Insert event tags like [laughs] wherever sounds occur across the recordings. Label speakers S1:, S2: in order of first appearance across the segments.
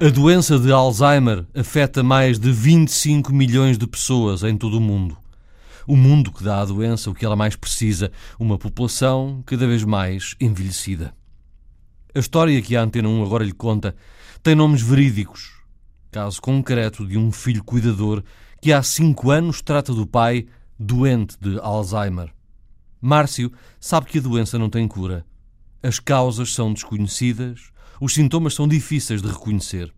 S1: A doença de Alzheimer afeta mais de 25 milhões de pessoas em todo o mundo. O mundo que dá à doença o que ela mais precisa, uma população cada vez mais envelhecida. A história que a Antena 1 agora lhe conta tem nomes verídicos. Caso concreto de um filho cuidador que há cinco anos trata do pai doente de Alzheimer. Márcio sabe que a doença não tem cura. As causas são desconhecidas, os sintomas são difíceis de reconhecer.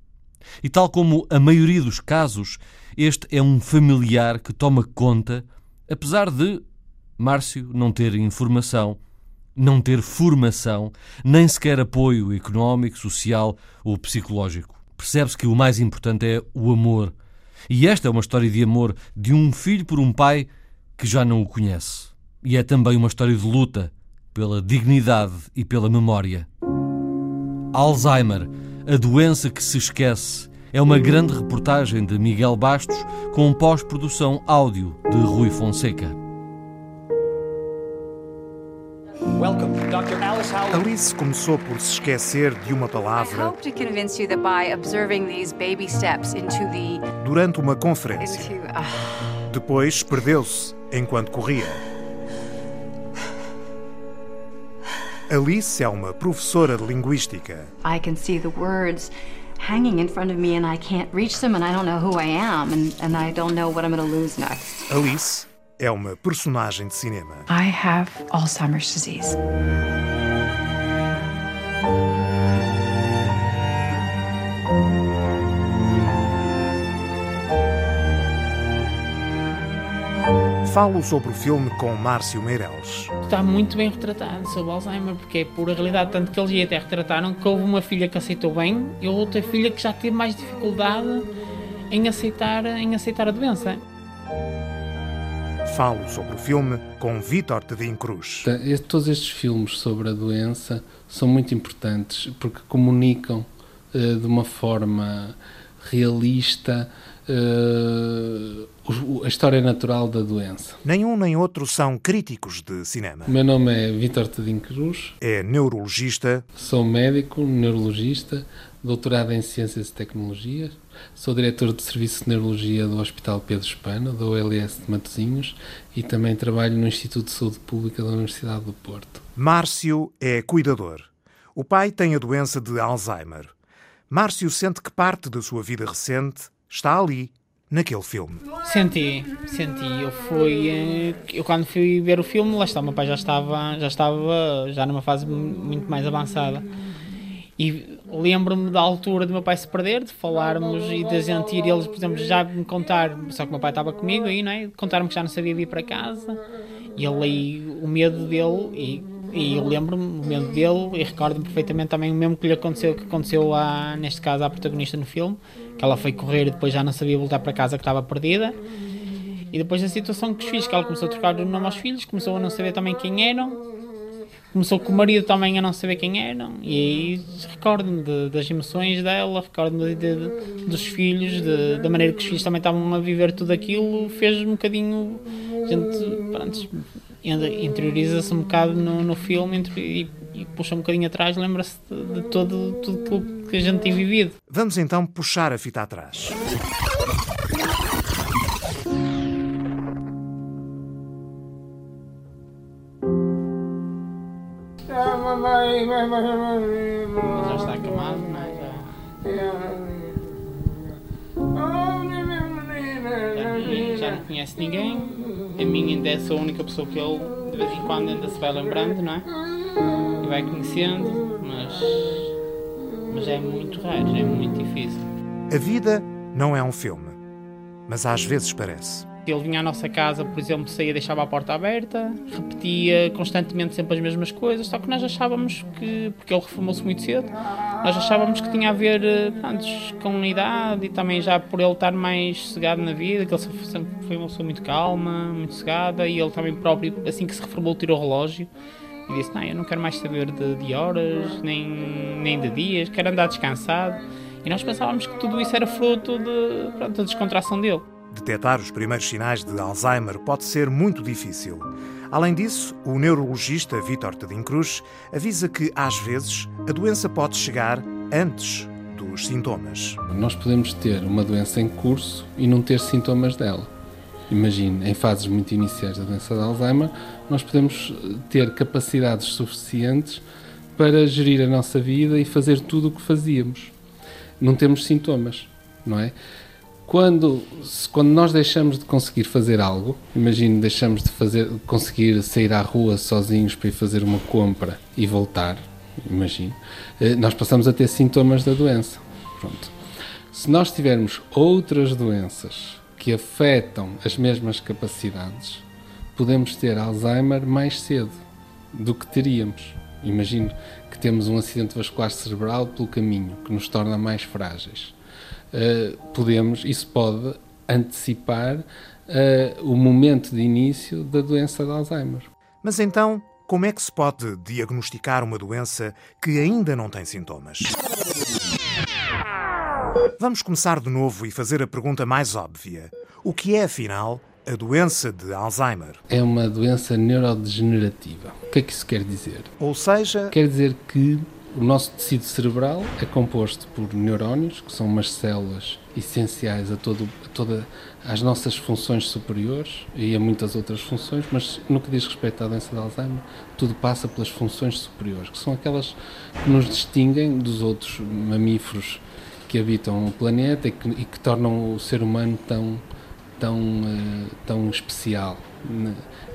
S1: E, tal como a maioria dos casos, este é um familiar que toma conta, apesar de Márcio não ter informação, não ter formação, nem sequer apoio económico, social ou psicológico. Percebe-se que o mais importante é o amor. E esta é uma história de amor de um filho por um pai que já não o conhece. E é também uma história de luta pela dignidade e pela memória. Alzheimer, a doença que se esquece, é uma grande reportagem de Miguel Bastos com pós-produção áudio de Rui Fonseca.
S2: Alice começou por se esquecer de uma palavra durante uma conferência. Ah. Depois perdeu-se enquanto corria. Alice é uma professora de linguística. I can see the words hanging in front of me and I can't reach them and I don't know who I am and, and I don't know what I'm going to lose next. Alice é uma personagem de cinema.
S3: I have Alzheimer's disease.
S2: Falo sobre o filme com Márcio Meireles.
S4: Está muito bem retratado sobre Alzheimer, porque é pura realidade, tanto que eles até retrataram que houve uma filha que aceitou bem e outra filha que já teve mais dificuldade em aceitar, em aceitar a doença.
S2: Falo sobre o filme com Vítor Tedim Cruz.
S5: Todos estes filmes sobre a doença são muito importantes porque comunicam uh, de uma forma realista uh, a história natural da doença.
S2: Nenhum nem outro são críticos de cinema.
S5: O meu nome é Vítor Tedinho Cruz.
S2: É neurologista.
S5: Sou médico, neurologista, doutorado em Ciências e Tecnologias. Sou diretor de Serviço de Neurologia do Hospital Pedro Espana, da OLS de Matosinhos, e também trabalho no Instituto de Saúde Pública da Universidade do Porto.
S2: Márcio é cuidador. O pai tem a doença de Alzheimer. Márcio sente que parte da sua vida recente está ali, naquele filme.
S4: Senti, senti. Eu fui, eh, eu quando fui ver o filme, lá está, o meu pai já estava, já estava, já numa fase muito mais avançada. E lembro-me da altura do meu pai se perder, de falarmos e de gente ir eles, por exemplo, já me contar, só que o meu pai estava comigo aí, não é? Contar-me que já não sabia vir para casa. E ele aí, o medo dele, e, e eu lembro-me o medo dele, e recordo-me perfeitamente também o mesmo que lhe aconteceu, que aconteceu a, neste caso à protagonista no filme, que ela foi correr e depois já não sabia voltar para casa que estava perdida. E depois a situação que os filhos, que ela começou a trocar o nome aos filhos, começou a não saber também quem eram, começou com o marido também a não saber quem eram, e aí recordo-me de, das emoções dela, recordo-me de, de, dos filhos, da maneira que os filhos também estavam a viver tudo aquilo, fez um bocadinho. A gente, pronto, interioriza-se um bocado no, no filme e, e puxa um bocadinho atrás, lembra-se de, de todo, tudo que a gente tem vivido.
S2: Vamos então puxar a fita atrás.
S4: Já está acamado, não é? Já, já não conhece ninguém. A mim ainda é a única pessoa que ele de vez em quando ainda se vai lembrando, não é? Vai conhecendo, mas, mas é muito raro, é muito difícil.
S2: A vida não é um filme, mas às vezes parece.
S4: Ele vinha à nossa casa, por exemplo, saía, deixava a porta aberta, repetia constantemente sempre as mesmas coisas, só que nós achávamos que, porque ele reformou-se muito cedo, nós achávamos que tinha a ver antes com a idade e também já por ele estar mais cegado na vida, que ele sempre foi uma pessoa muito calma, muito cegada, e ele também próprio, assim que se reformou, tirou o relógio e disse: Não, eu não quero mais saber de, de horas, nem, nem de dias, quero andar descansado. E nós pensávamos que tudo isso era fruto de, pronto, da descontração dele.
S2: Detectar os primeiros sinais de Alzheimer pode ser muito difícil. Além disso, o neurologista Vítor Tedim Cruz avisa que, às vezes, a doença pode chegar antes
S6: dos sintomas.
S5: Nós podemos ter uma doença em curso e não ter sintomas dela. Imagine, em fases muito iniciais da doença de Alzheimer, nós podemos ter capacidades suficientes para gerir a nossa vida e fazer tudo o que fazíamos. Não temos sintomas, não é? Quando, quando nós deixamos de conseguir fazer algo, imagine deixamos de fazer, conseguir sair à rua sozinhos para ir fazer uma compra e voltar, imagine, eh, nós passamos a ter sintomas da doença. Pronto. Se nós tivermos outras doenças que afetam as mesmas capacidades, podemos ter Alzheimer mais cedo do que teríamos. Imagino que temos um acidente vascular cerebral pelo caminho, que nos torna mais frágeis uh, podemos, isso pode antecipar uh, o momento de início da doença de Alzheimer.
S6: Mas então, como é que se pode diagnosticar uma doença que ainda não tem sintomas? Vamos começar de novo e fazer a pergunta mais óbvia. O que é, afinal, a doença de Alzheimer?
S5: É uma doença neurodegenerativa. O que é que isso quer dizer?
S6: Ou seja.
S5: Quer dizer que o nosso tecido cerebral é composto por neurónios, que são umas células essenciais a, todo, a todas as nossas funções superiores e a muitas outras funções, mas no que diz respeito à doença de Alzheimer, tudo passa pelas funções superiores, que são aquelas que nos distinguem dos outros mamíferos que habitam o planeta e que, e que tornam o ser humano tão, tão, uh, tão especial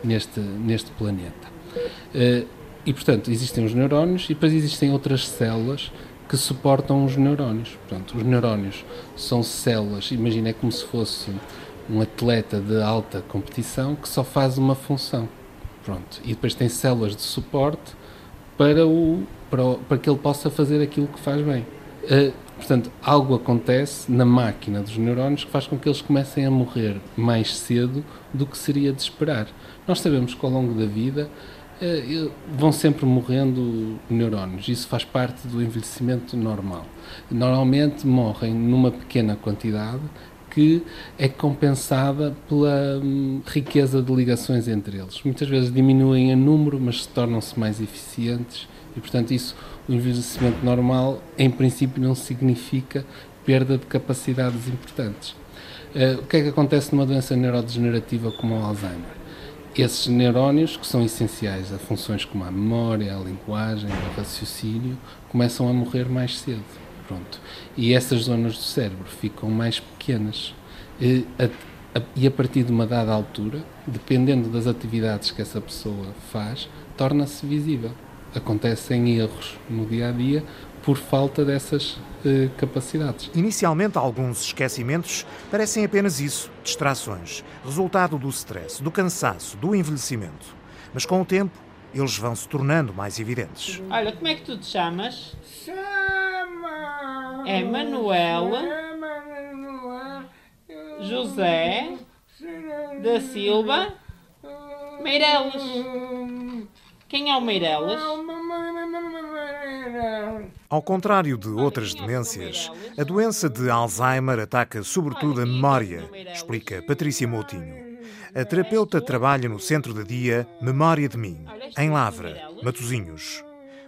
S5: neste, neste planeta. Uh, e, portanto, existem os neurónios e depois existem outras células que suportam os neurónios. Portanto, os neurónios são células, imagina, é como se fosse um atleta de alta competição que só faz uma função. Pronto. E depois tem células de suporte para, o, para, o, para que ele possa fazer aquilo que faz bem. Uh, portanto, algo acontece na máquina dos neurónios que faz com que eles comecem a morrer mais cedo do que seria de esperar. Nós sabemos que ao longo da vida é, vão sempre morrendo neurónios. Isso faz parte do envelhecimento normal. Normalmente morrem numa pequena quantidade que é compensada pela hum, riqueza de ligações entre eles. Muitas vezes diminuem em número, mas tornam-se mais eficientes e, portanto, isso, o envelhecimento normal, em princípio, não significa perda de capacidades importantes. Uh, o que é que acontece numa doença neurodegenerativa como o Alzheimer? esses neurónios, que são essenciais a funções como a memória, a linguagem, o raciocínio, começam a morrer mais cedo. Pronto. E essas zonas do cérebro ficam mais pequenas. E a, a, e a partir de uma dada altura, dependendo das atividades que essa pessoa faz, torna-se visível. Acontecem erros no dia a dia por falta dessas eh, capacidades.
S6: Inicialmente, alguns esquecimentos parecem apenas isso, distrações, resultado do stress, do cansaço, do envelhecimento. Mas com o tempo, eles vão se tornando mais evidentes.
S4: Olha, como é que tu te chamas? Chama! É Manuel José da Silva Meireles. Quem é o Meireles?
S6: Ao contrário de outras demências, a doença de Alzheimer ataca sobretudo a memória, explica Patrícia Moutinho. A terapeuta trabalha no centro de dia Memória de Mim, em Lavra, Matosinhos.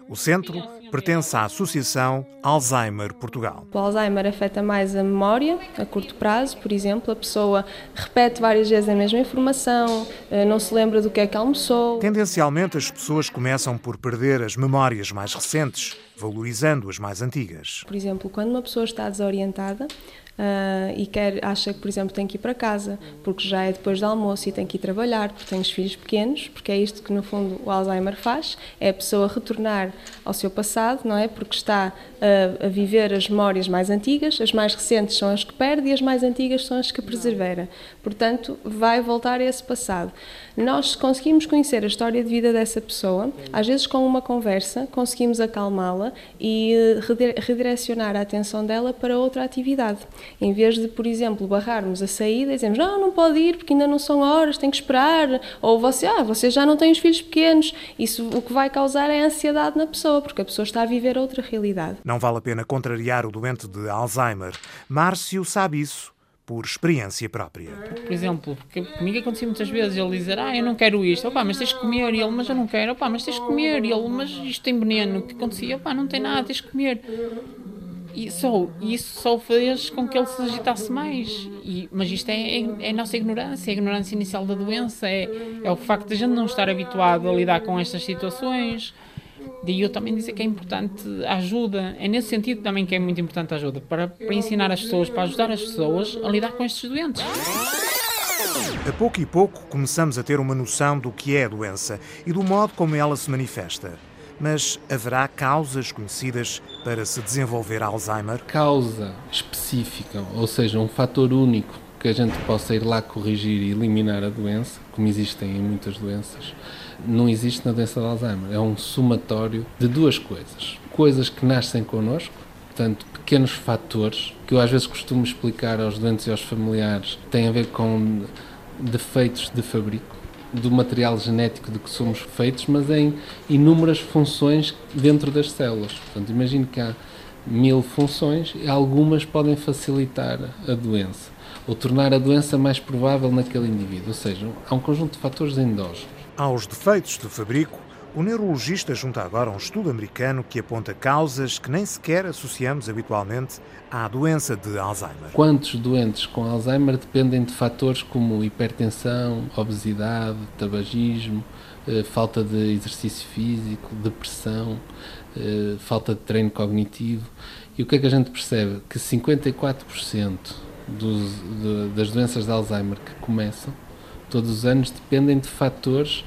S6: O centro pertence à Associação Alzheimer Portugal.
S7: O Alzheimer afeta mais a memória, a curto prazo, por exemplo, a pessoa repete várias vezes a mesma informação, eh, não se lembra do que é que almoçou.
S6: Tendencialmente, as pessoas começam por perder as memórias mais recentes, valorizando as mais antigas.
S7: Por exemplo, quando uma pessoa está desorientada, uh, e quer, acha que, por exemplo, tem que ir para casa, porque já é depois do almoço e tem que ir trabalhar, porque tem os filhos pequenos, porque é isto que, no fundo, o Alzheimer faz, é a pessoa retornar ao seu passado, não é? Porque está uh, a viver as memórias mais antigas, as mais recentes são as que perde e as mais antigas são as que preservera. Portanto, vai voltar a esse passado. Nós conseguimos conhecer a história de vida dessa pessoa, às vezes com uma conversa, conseguimos acalmá-la e eh, redirecionar a atenção dela para outra atividade. Em vez de, por exemplo, barrarmos a saída e dizemos não, não pode ir porque ainda não são horas, tem que esperar, ou você, ah, você já não tem os filhos pequenos. Isso o que vai causar é ansiedade na pessoa, porque a pessoa está a viver outra realidade.
S6: Não vale a pena contrariar o doente de Alzheimer. Márcio sabe isso por experiência própria.
S4: Por exemplo, porque comigo acontecia muitas vezes ele dizer, ah, eu não quero isto, opá, mas tens de comer, e ele, mas eu não quero, opá, mas tens de comer, e ele, mas isto tem veneno, o que acontecia, opá, não tem nada, tens de comer. E só, isso só fez com que ele se agitasse mais. E, mas isto é, é, é, nossa ignorância, é a ignorância inicial da doença, é, é o facto de a gente não estar habituado a lidar com estas situações. Daí eu também dizer que é importante a ajuda, é nesse sentido também que é muito importante a ajuda, para, para ensinar as pessoas, para ajudar as pessoas a lidar com estes doentes.
S6: A pouco e pouco começamos a ter uma noção do que é a doença e do modo como ela se manifesta. Mas haverá causas conhecidas para se desenvolver Alzheimer?
S5: Causa específica, ou seja, um fator único que a gente possa ir lá corrigir e eliminar a doença, como existem em muitas doenças, não existe na doença de Alzheimer. É um somatório de duas coisas. Coisas que nascem connosco, portanto, pequenos fatores, que eu às vezes costumo explicar aos doentes e aos familiares, têm a ver com defeitos de fabrico, do material genético de que somos feitos, mas em inúmeras funções dentro das células. Portanto, imagino que há mil funções e algumas podem facilitar a doença ou tornar a doença mais provável naquele indivíduo. Ou seja, há um conjunto de fatores endógenos.
S6: Aos defeitos de fabrico, o neurologista junta agora um estudo americano que aponta causas que nem sequer associamos habitualmente à doença de Alzheimer.
S5: Quantos doentes com Alzheimer dependem de fatores como hipertensão, obesidade, tabagismo, eh, falta de exercício físico, depressão, eh, falta de treino cognitivo? E o que é que a gente percebe? Que 54% dos, de, das doenças de Alzheimer que começam todos os anos dependem de fatores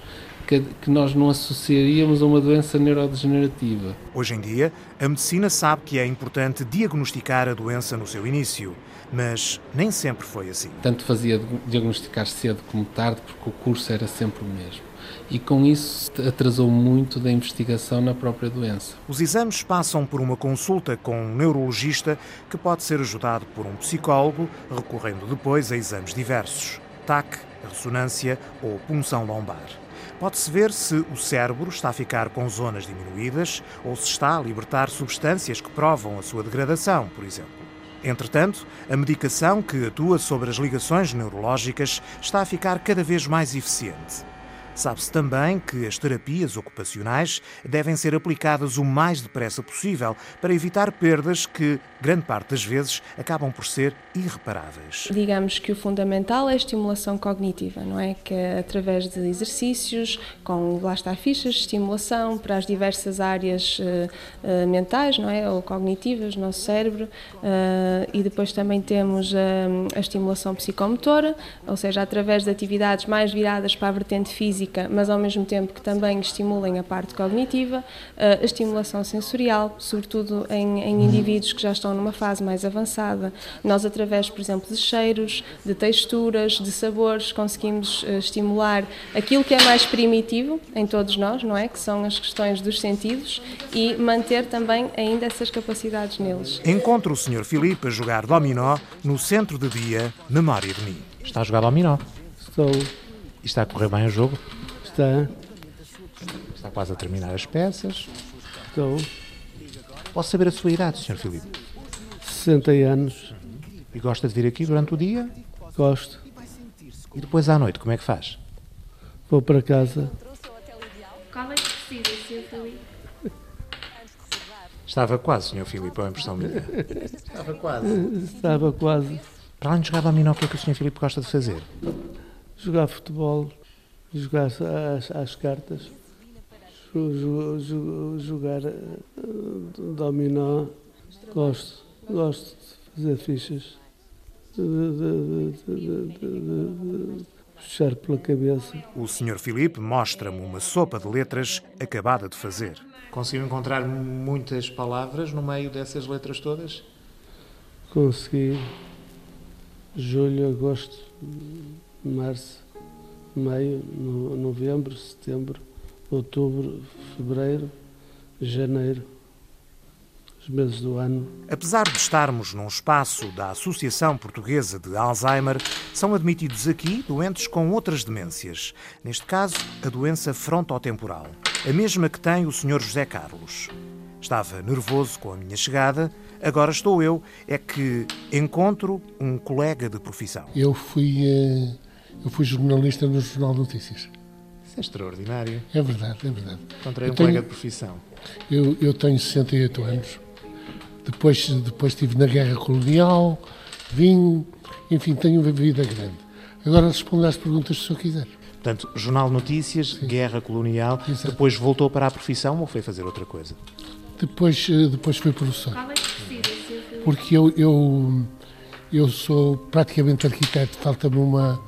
S5: que, que nós não associaríamos a uma doença neurodegenerativa.
S6: Hoje em dia, a medicina sabe que é importante diagnosticar a doença no seu início, mas nem sempre foi assim.
S5: Tanto fazia diagnosticar cedo como tarde, porque o curso era sempre o mesmo. E com isso atrasou muito da investigação na própria doença.
S6: Os exames passam por uma consulta com um neurologista que pode ser ajudado por um psicólogo, recorrendo depois a exames diversos: TAC, ressonância ou punção lombar. Pode-se ver se o cérebro está a ficar com zonas diminuídas ou se está a libertar substâncias que provam a sua degradação, por exemplo. Entretanto, a medicação que atua sobre as ligações neurológicas está a ficar cada vez mais eficiente. Sabe-se também que as terapias ocupacionais devem ser aplicadas o mais depressa possível para evitar perdas que, grande parte das vezes, acabam por ser irreparáveis.
S7: Digamos que o fundamental é a estimulação cognitiva, não é? Que é através de exercícios, com lá está fichas de estimulação para as diversas áreas uh, mentais, não é? Ou cognitivas no nosso cérebro. Uh, e depois também temos a estimulação psicomotora, ou seja, através de atividades mais viradas para a vertente física física, mas ao mesmo tempo que também estimulem a parte cognitiva, a estimulação sensorial, sobretudo em, em indivíduos que já estão numa fase mais avançada. Nós, através, por exemplo, de cheiros, de texturas, de sabores, conseguimos eh, estimular aquilo que é mais primitivo em todos nós, não é? Que são as questões dos sentidos e manter também ainda essas capacidades neles.
S6: Encontro o Sr. Filipe a jogar dominó no centro de dia Memória de mim.
S8: Está a jogar dominó?
S9: Estou.
S8: E está a correr bem o jogo?
S9: Está.
S8: Está quase a terminar as peças.
S9: Estou.
S8: Posso saber a sua idade, Sr. Filipe?
S9: 60 anos.
S8: E gosta de vir aqui durante o dia?
S9: Gosto.
S8: E depois à noite, como é que faz?
S9: Vou para casa.
S7: Qual é que precisa, Sr. Filipe?
S8: Estava quase, Sr. Filipe, é uma impressão minha.
S9: Estava quase. Estava quase.
S8: Para além de jogar dominó, o que é que o Sr. Filipe gosta de fazer?
S9: Jogar futebol jogar às, às cartas, jogar dominó, gosto, gosto de fazer fichas, de, de, de, de puxar pela cabeça.
S6: O Sr. Filipe mostra-me uma sopa de letras acabada de fazer.
S8: Conseguiu encontrar muitas palavras no meio dessas letras todas?
S9: Consegui. Julho, agosto, março maio, no, novembro, setembro, outubro, fevereiro, janeiro, os meses do ano.
S6: Apesar de estarmos num espaço da Associação Portuguesa de Alzheimer, são admitidos aqui doentes com outras demências, neste caso a doença frontotemporal, a mesma que tem o Sr. José Carlos. Estava nervoso com a minha chegada, agora estou eu, é que encontro um colega de profissão.
S10: Eu fui. Uh eu fui jornalista no Jornal de Notícias.
S8: Isso é extraordinário.
S10: É verdade, é verdade.
S8: Encontrei um tenho, colega de profissão.
S10: Eu, eu tenho 68 anos. depois, depois estive na guerra colonial, vim, enfim, tenho uma vida grande. Agora respondo às perguntas se o senhor quiser.
S6: Portanto, Jornal Notícias, Sim. Guerra Colonial, Exato. depois voltou para a profissão ou foi fazer outra coisa?
S10: Depois, eh, depois foi professor. Porque eu, eu, eu sou praticamente arquiteto, falta-me uma,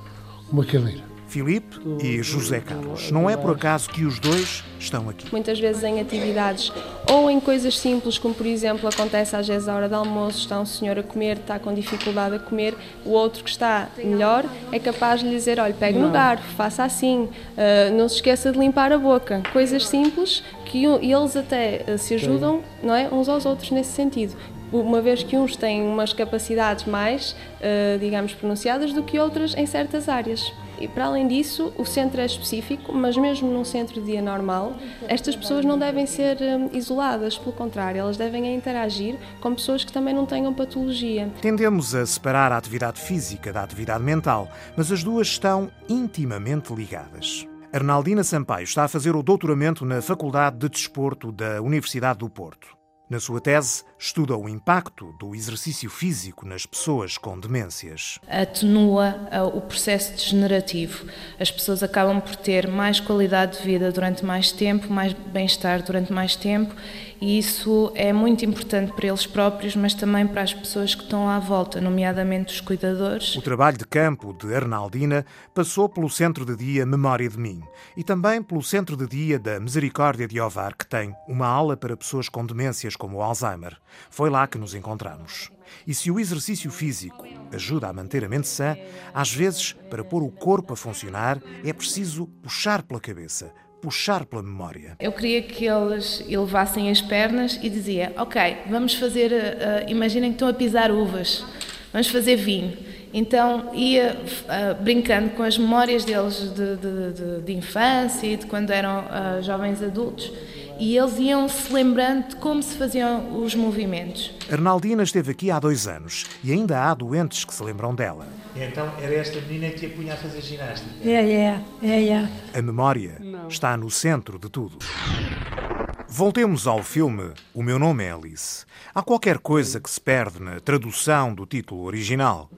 S10: uma cadeira.
S6: Filipe e José Carlos. Não é por acaso que os dois estão aqui.
S7: Muitas vezes em atividades ou em coisas simples, como por exemplo acontece às vezes à hora do almoço, está um senhor a comer, está com dificuldade a comer, o outro que está melhor é capaz de lhe dizer, olha, pegue no garfo, faça assim, uh, não se esqueça de limpar a boca. Coisas simples que eles até uh, se ajudam não é, uns aos outros nesse sentido uma vez que uns têm umas capacidades mais, uh, digamos, pronunciadas do que outras em certas áreas. E para além disso, o centro é específico, mas mesmo num centro de dia normal, estas pessoas não devem ser hum, isoladas, pelo contrário, elas devem interagir com pessoas que também não tenham patologia.
S6: Tendemos a separar a atividade física da atividade mental, mas as duas estão intimamente ligadas. Arnaldina Sampaio está a fazer o doutoramento na Faculdade de Desporto da Universidade do Porto. Na sua tese, estuda o impacto do exercício físico nas pessoas com demências.
S11: Atenua uh, o processo degenerativo. As pessoas acabam por ter mais qualidade de vida durante mais tempo, mais bem-estar durante mais tempo e isso é muito importante para eles próprios, mas também para as pessoas que estão à volta, nomeadamente os cuidadores.
S6: O trabalho de campo de Arnaldina passou pelo Centro de Dia Memória de Mim e também pelo Centro de Dia da Misericórdia de Ovar, que tem uma aula para pessoas com demências como o Alzheimer. Foi lá que nos encontramos. E se o exercício físico ajuda a manter a mente sã, às vezes, para pôr o corpo a funcionar, é preciso puxar pela cabeça, puxar pela memória.
S11: Eu queria que eles elevassem as pernas e dizia, ok, vamos fazer, uh, imaginem que estão a pisar uvas, vamos fazer vinho. Então ia uh, brincando com as memórias deles de, de, de, de infância e de quando eram uh, jovens adultos e eles iam se lembrando de como se faziam os movimentos.
S6: Arnaldina esteve aqui há dois anos e ainda há doentes que se lembram dela.
S12: Então era esta menina que te punha a fazer ginástica?
S13: É, é, é, é.
S6: A memória Não. está no centro de tudo. Voltemos ao filme O Meu Nome é Alice. Há qualquer coisa que se perde na tradução do título original.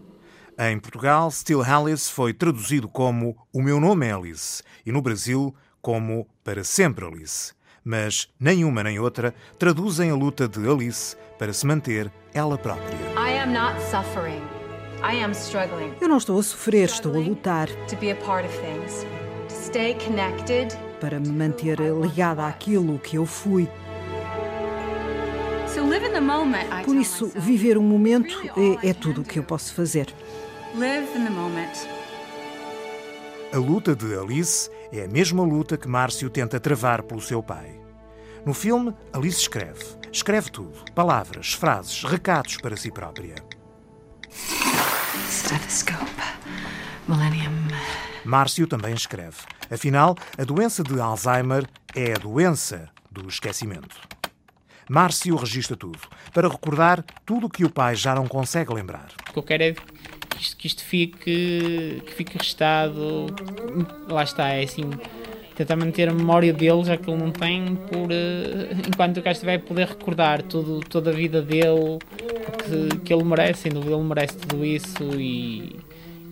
S6: Em Portugal, Still Alice foi traduzido como O Meu Nome é Alice e no Brasil como Para Sempre Alice mas nenhuma nem outra traduzem a luta de Alice para se manter ela própria.
S14: Eu não estou a sofrer, estou a lutar. Para me manter ligada àquilo que eu fui. Por isso, viver o momento é, é tudo o que eu posso fazer.
S6: A luta de Alice é a mesma luta que Márcio tenta travar pelo seu pai. No filme, Alice escreve. Escreve tudo: palavras, frases, recados para si própria. Stethoscope. Millennium. Márcio também escreve. Afinal, a doença de Alzheimer é a doença do esquecimento. Márcio registra tudo, para recordar tudo o que o pai já não consegue lembrar.
S4: O que eu quero é que isto, que isto fique, que fique registado. Lá está, é assim. Tentar manter a memória dele, já que ele não tem, por, uh, enquanto o gajo estiver poder recordar tudo, toda a vida dele, que, que ele merece, sem dúvida, ele merece tudo isso e,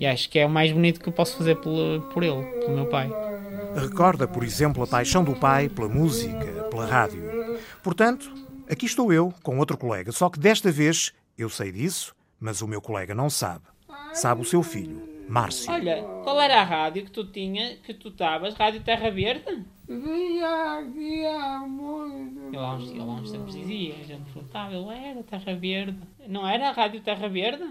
S4: e acho que é o mais bonito que eu posso fazer por, por ele, pelo meu pai.
S6: Recorda, por exemplo, a paixão do pai pela música, pela rádio. Portanto, aqui estou eu com outro colega, só que desta vez eu sei disso, mas o meu colega não sabe sabe o seu filho, Márcio.
S4: Olha, qual era a rádio que tu tinha, que tu estavas? Rádio Terra Verde?
S13: Aqui há muito.
S4: Ele há uns, ele há uns tempos dizia, a gente perguntava, ele era Terra Verde. Não era a Rádio Terra Verde?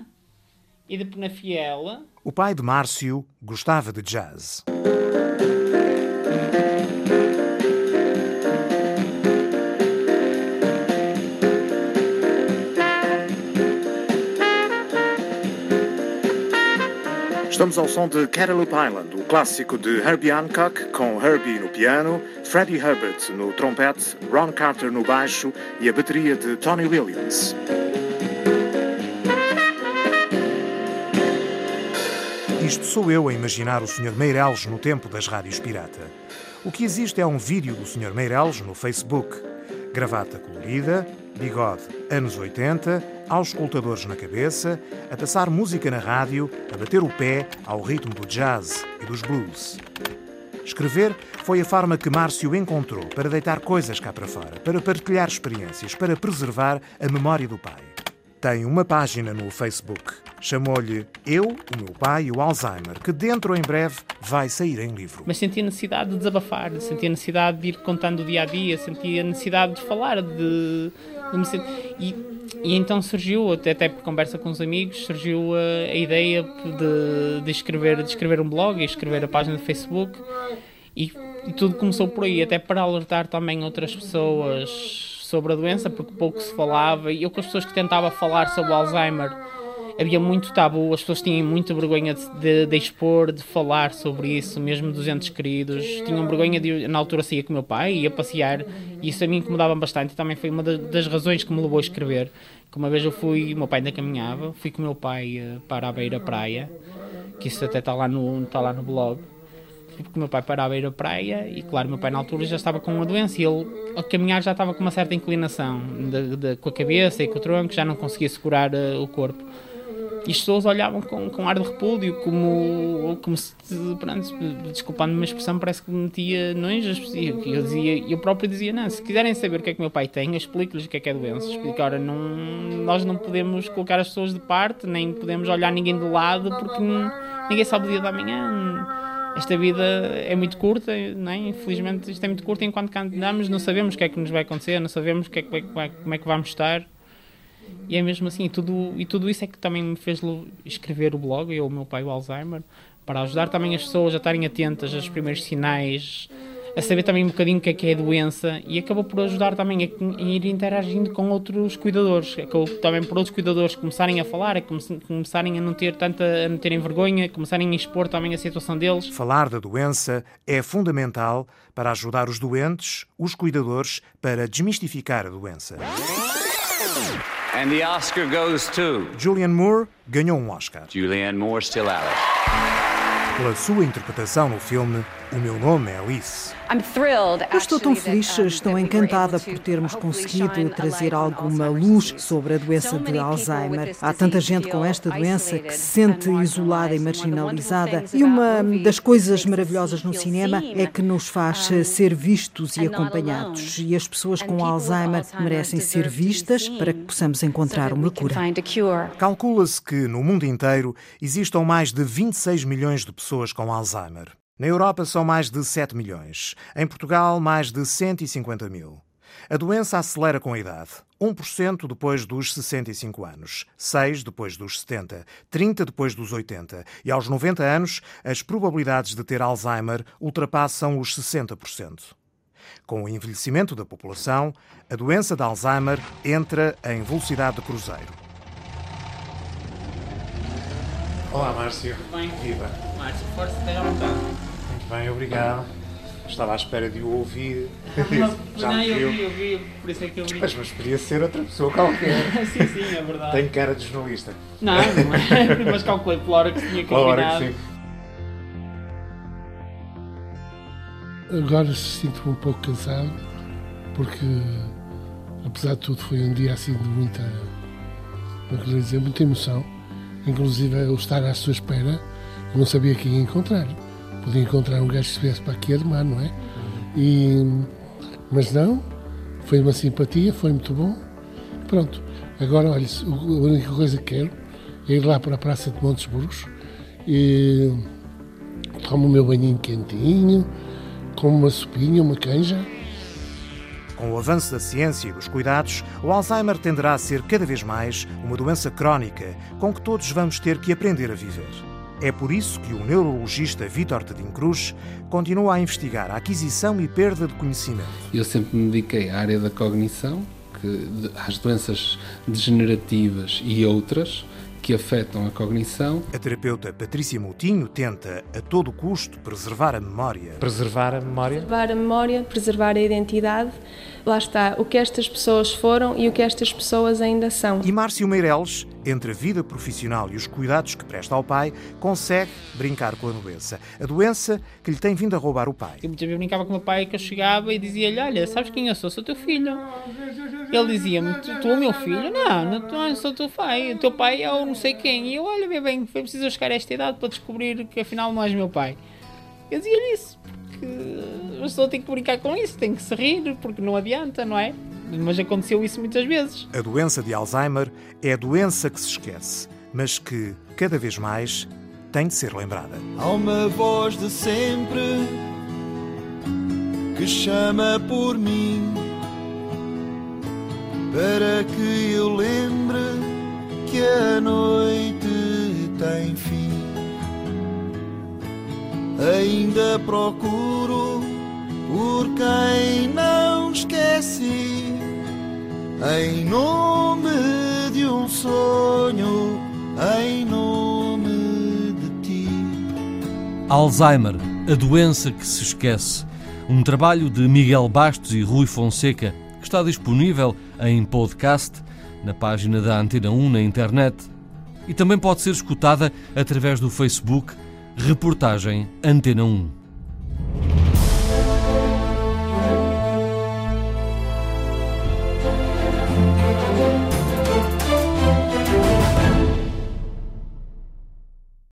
S4: E de Penafiel?
S6: O pai de Márcio gostava de jazz. Estamos ao som de Cantaloupe Island, o clássico de Herbie Hancock, com Herbie no piano, Freddie Herbert no trompete, Ron Carter no baixo e a bateria de Tony Williams. Isto sou eu a imaginar o Sr. Meireles no tempo das rádios pirata. O que existe é um vídeo do Sr. Meireles no Facebook. Gravata colorida, bigode anos 80, aos escutadores na cabeça, a passar música na rádio, a bater o pé ao ritmo do jazz e dos blues. Escrever foi a forma que Márcio encontrou para deitar coisas cá para fora, para partilhar experiências, para preservar a memória do pai. Tem uma página no Facebook. Chamou-lhe Eu, o meu pai e o Alzheimer, que dentro em breve vai sair em livro.
S4: Mas senti a necessidade de desabafar, senti a necessidade de ir contando o dia a dia, senti a necessidade de falar, de, me sentir. E, e então surgiu, até por conversa com os amigos, surgiu a, a ideia de, de, escrever, de escrever um blog e escrever a página do Facebook. E, e tudo começou por aí, até para alertar também outras pessoas sobre a doença, porque pouco se falava, e eu com as pessoas que tentava falar sobre o Alzheimer, havia muito tabu, as pessoas tinham muita vergonha de, de, de, expor, de falar sobre isso, mesmo dos entes queridos, tinham vergonha de, na altura saía com o meu pai, ia passear, e isso a mim incomodava bastante, também foi uma das razões que me levou a escrever, que uma vez eu fui, meu pai ainda caminhava, fui com o meu pai eh, para a beira-praia, que isso até está lá no, está lá no blog, porque o meu pai parava a ir à praia e, claro, meu pai na altura já estava com uma doença e ele, a caminhar, já estava com uma certa inclinação de, de, com a cabeça e com o tronco, já não conseguia segurar uh, o corpo. E as pessoas olhavam com, com ar de repúdio, como, como se, pronto, desculpando uma expressão, parece que me metia nojo. Eu, dizia, eu próprio dizia: não, se quiserem saber o que é que meu pai tem, eu explico-lhes o que é que é doença. Explico, ora, não, nós não podemos colocar as pessoas de parte, nem podemos olhar ninguém de lado, porque ninguém sabe o dia da manhã esta vida é muito curta, não é? infelizmente isto é muito curto enquanto andamos, não sabemos o que é que nos vai acontecer, não sabemos que é que vai, como é que vamos estar. E é mesmo assim, e tudo, e tudo isso é que também me fez escrever o blog, eu, o meu pai, o Alzheimer, para ajudar também as pessoas a estarem atentas aos primeiros sinais, a saber também um bocadinho o que é que é a doença e acabou por ajudar também a, ir interagindo com outros cuidadores, acabou também por outros cuidadores começarem a falar, a começarem a não ter tanta, a não terem vergonha, começarem a expor também a situação deles.
S6: Falar da doença é fundamental para ajudar os doentes, os cuidadores, para desmistificar a doença. And the Oscar goes to Julianne Moore ganhou um Oscar. Julianne Moore still Alice. Pela sua interpretação no filme O Meu Nome é Alice.
S14: Eu estou tão feliz, estou encantada por termos conseguido trazer alguma luz sobre a doença de Alzheimer. Há tanta gente com esta doença que se sente isolada e marginalizada. E uma das coisas maravilhosas no cinema é que nos faz ser vistos e acompanhados. E as pessoas com Alzheimer merecem ser vistas para que possamos encontrar uma cura.
S6: Calcula-se que no mundo inteiro existam mais de 26 milhões de pessoas com Alzheimer. Na Europa são mais de 7 milhões. Em Portugal, mais de 150 mil. A doença acelera com a idade. 1% depois dos 65 anos, 6 depois dos 70, 30 depois dos 80 e aos 90 anos as probabilidades de ter Alzheimer ultrapassam os 60%. Com o envelhecimento da população, a doença de Alzheimer entra em velocidade de cruzeiro.
S12: Olá, Márcio.
S4: Bem,
S12: Viva.
S4: Márcio, força, esteja à vontade
S12: bem, obrigado. Estava à espera de o ouvir.
S4: Não, [laughs] Já não eu vi, eu vi, por isso é que eu vi.
S12: Mas, mas podia ser outra pessoa qualquer. [laughs]
S4: sim, sim, é verdade.
S12: Tenho cara de jornalista.
S4: Não, não é, [laughs] mas calculei pela hora que se tinha combinado. Pela hora que sim.
S10: Agora sinto-me um pouco cansado, porque apesar de tudo foi um dia assim de muita, não queria dizer, muita emoção. Inclusive eu estar à sua espera, não sabia quem encontrar podia encontrar um gajo que estivesse para aqui armar, não é? E, mas não, foi uma simpatia, foi muito bom. Pronto, agora, olha, a única coisa que quero é ir lá para a Praça de Montes Burgos e tomo o meu banhinho quentinho, como uma sopinha, uma canja.
S6: Com o avanço da ciência e dos cuidados, o Alzheimer tenderá a ser cada vez mais uma doença crónica com que todos vamos ter que aprender a viver. É por isso que o neurologista Vítor Tadim Cruz continua a investigar a aquisição e perda de conhecimento.
S5: Eu sempre me dediquei à área da cognição, que, às doenças degenerativas e outras que afetam a cognição.
S6: A terapeuta Patrícia Moutinho tenta, a todo custo, preservar a memória.
S12: Preservar a memória?
S7: Preservar a memória, preservar a identidade. Lá está, o que estas pessoas foram e o que estas pessoas ainda são.
S6: E Márcio Meireles entre a vida profissional e os cuidados que presta ao pai, consegue brincar com a doença. A doença que lhe tem vindo a roubar o pai.
S4: Eu muitas vezes brincava com o meu pai que eu chegava e dizia-lhe: Olha, sabes quem eu sou? Sou teu filho. Ele dizia-me: Tu, tu o meu filho? Não, não, não sou teu pai. O teu pai é o não sei quem. E eu: Olha, bem, bem, foi preciso chegar a esta idade para descobrir que afinal não és meu pai. Eu dizia-lhe isso, porque a pessoa tem que brincar com isso, tem que se rir, porque não adianta, não é? Mas aconteceu isso muitas vezes.
S6: A doença de Alzheimer é a doença que se esquece, mas que, cada vez mais, tem de ser lembrada.
S15: Há uma voz de sempre que chama por mim para que eu lembre que a noite tem fim. Ainda procuro em nome de um sonho, em nome de ti.
S1: Alzheimer, a doença que se esquece. Um trabalho de Miguel Bastos e Rui Fonseca que está disponível em podcast na página da Antena 1 na internet e também pode ser escutada através do Facebook Reportagem Antena 1.